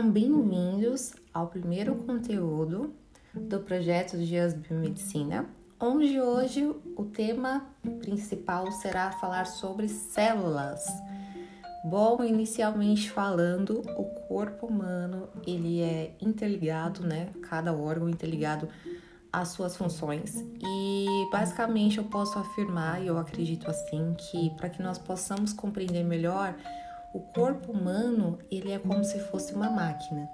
Sejam bem-vindos ao primeiro conteúdo do projeto Dias Biomedicina, onde hoje o tema principal será falar sobre células. Bom, inicialmente falando, o corpo humano ele é interligado, né? Cada órgão interligado às suas funções e basicamente eu posso afirmar e eu acredito assim que para que nós possamos compreender melhor o corpo humano, ele é como se fosse uma máquina.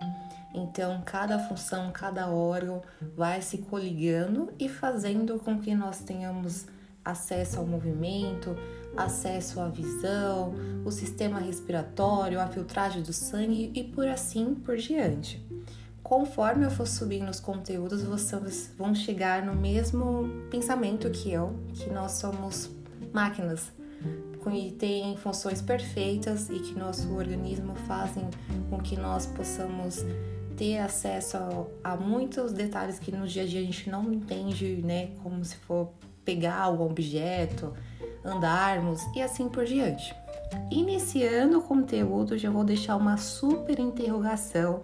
Então, cada função, cada órgão vai se coligando e fazendo com que nós tenhamos acesso ao movimento, acesso à visão, o sistema respiratório, a filtragem do sangue e por assim por diante. Conforme eu for subindo os conteúdos, vocês vão chegar no mesmo pensamento que eu, que nós somos máquinas que têm funções perfeitas e que nosso organismo fazem com que nós possamos ter acesso a, a, muitos detalhes que no dia a dia a gente não entende, né? Como se for pegar algum objeto, andarmos e assim por diante. Iniciando o conteúdo, já vou deixar uma super interrogação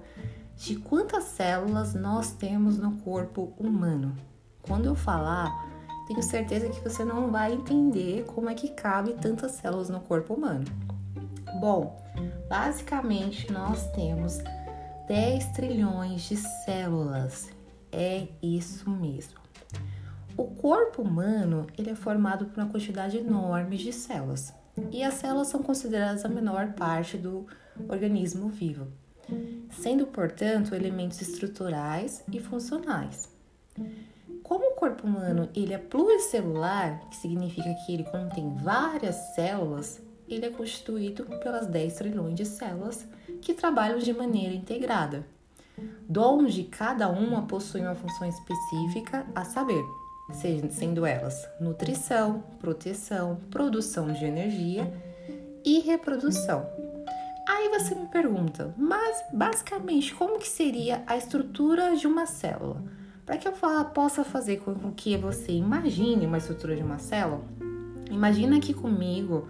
de quantas células nós temos no corpo humano. Quando eu falar tenho certeza que você não vai entender como é que cabe tantas células no corpo humano. Bom, basicamente nós temos 10 trilhões de células. É isso mesmo. O corpo humano ele é formado por uma quantidade enorme de células e as células são consideradas a menor parte do organismo vivo, sendo, portanto, elementos estruturais e funcionais. Como o corpo humano ele é pluricelular, que significa que ele contém várias células, ele é constituído pelas 10 trilhões de células que trabalham de maneira integrada, onde cada uma possui uma função específica a saber, sendo elas nutrição, proteção, produção de energia e reprodução. Aí você me pergunta, mas basicamente como que seria a estrutura de uma célula? Para que eu possa fazer com que você imagine uma estrutura de uma célula, imagina aqui comigo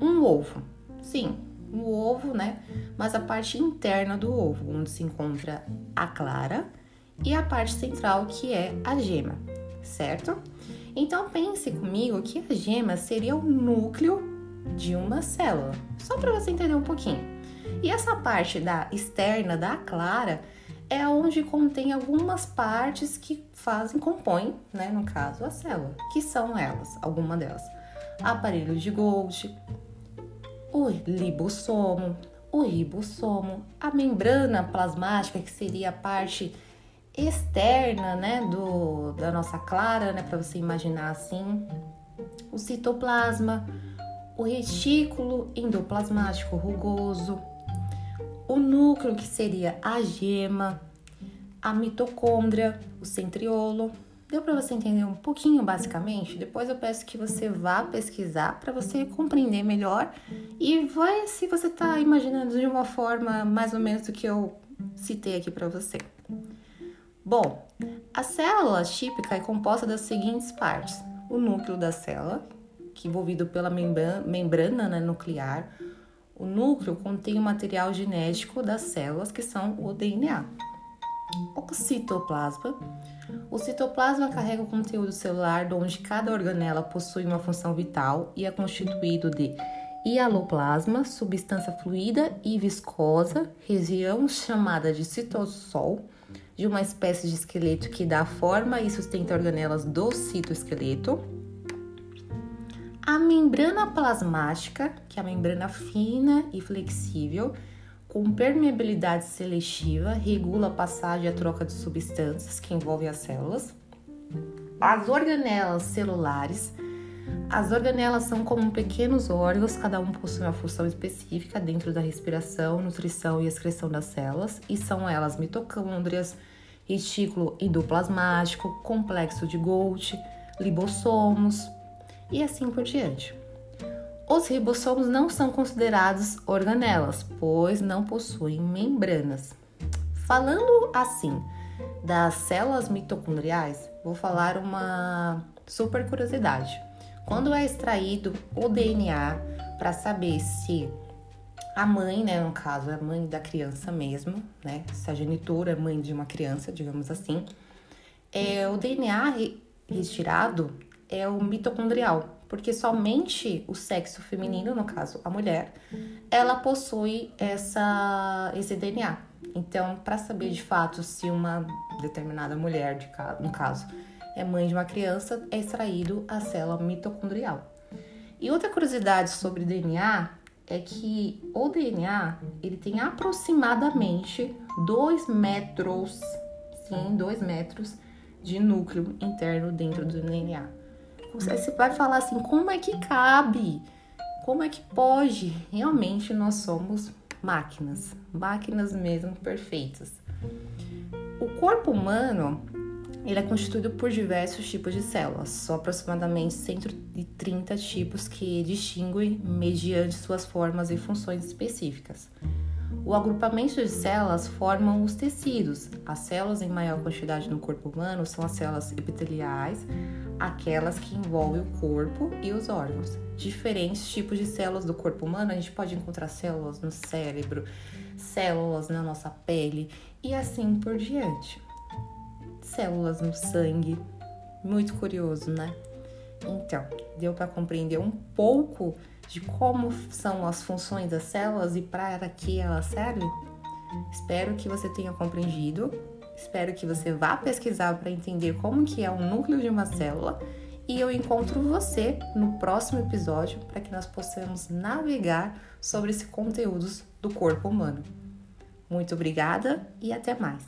um ovo. Sim, o ovo, né? Mas a parte interna do ovo, onde se encontra a clara e a parte central que é a gema, certo? Então pense comigo que a gema seria o núcleo de uma célula, só para você entender um pouquinho. E essa parte da externa da clara é onde contém algumas partes que fazem, compõem, né, no caso, a célula, que são elas, alguma delas. Aparelho de Golgi, o libossomo, o ribossomo, a membrana plasmática, que seria a parte externa, né, do, da nossa clara, né, para você imaginar assim, o citoplasma, o retículo endoplasmático rugoso, o núcleo, que seria a gema, a mitocôndria, o centriolo. Deu para você entender um pouquinho basicamente? Depois eu peço que você vá pesquisar para você compreender melhor e vai se você está imaginando de uma forma mais ou menos do que eu citei aqui para você. Bom, a célula típica é composta das seguintes partes: o núcleo da célula, que é envolvido pela membrana, membrana né, nuclear, o núcleo contém o material genético das células, que são o DNA. O citoplasma. O citoplasma carrega o conteúdo celular, onde cada organela possui uma função vital e é constituído de hialoplasma, substância fluida e viscosa, região chamada de citossol, de uma espécie de esqueleto que dá forma e sustenta organelas do citoesqueleto a membrana plasmática, que é a membrana fina e flexível, com permeabilidade seletiva, regula a passagem e a troca de substâncias que envolvem as células. As organelas celulares. As organelas são como pequenos órgãos, cada um possui uma função específica dentro da respiração, nutrição e excreção das células, e são elas mitocôndrias, retículo endoplasmático, complexo de Golgi, libossomos, e assim por diante. Os ribossomos não são considerados organelas, pois não possuem membranas. Falando assim das células mitocondriais, vou falar uma super curiosidade. Quando é extraído o DNA para saber se a mãe, né, no caso, é a mãe da criança mesmo, né? Se a genitora é mãe de uma criança, digamos assim, é, o DNA retirado é o mitocondrial, porque somente o sexo feminino, no caso a mulher, ela possui essa, esse DNA. Então, para saber de fato se uma determinada mulher, de, no caso, é mãe de uma criança, é extraído a célula mitocondrial. E outra curiosidade sobre DNA é que o DNA ele tem aproximadamente 2 metros, sim, 2 metros de núcleo interno dentro do DNA. Você vai falar assim, como é que cabe? Como é que pode? Realmente nós somos máquinas, máquinas mesmo perfeitas. O corpo humano ele é constituído por diversos tipos de células, são aproximadamente 130 tipos que distinguem mediante suas formas e funções específicas. O agrupamento de células formam os tecidos. As células em maior quantidade no corpo humano são as células epiteliais, aquelas que envolvem o corpo e os órgãos. Diferentes tipos de células do corpo humano, a gente pode encontrar células no cérebro, células na nossa pele e assim por diante células no sangue. Muito curioso, né? Então, deu para compreender um pouco de como são as funções das células e para que elas servem? Espero que você tenha compreendido. Espero que você vá pesquisar para entender como que é o núcleo de uma célula e eu encontro você no próximo episódio para que nós possamos navegar sobre esses conteúdos do corpo humano. Muito obrigada e até mais.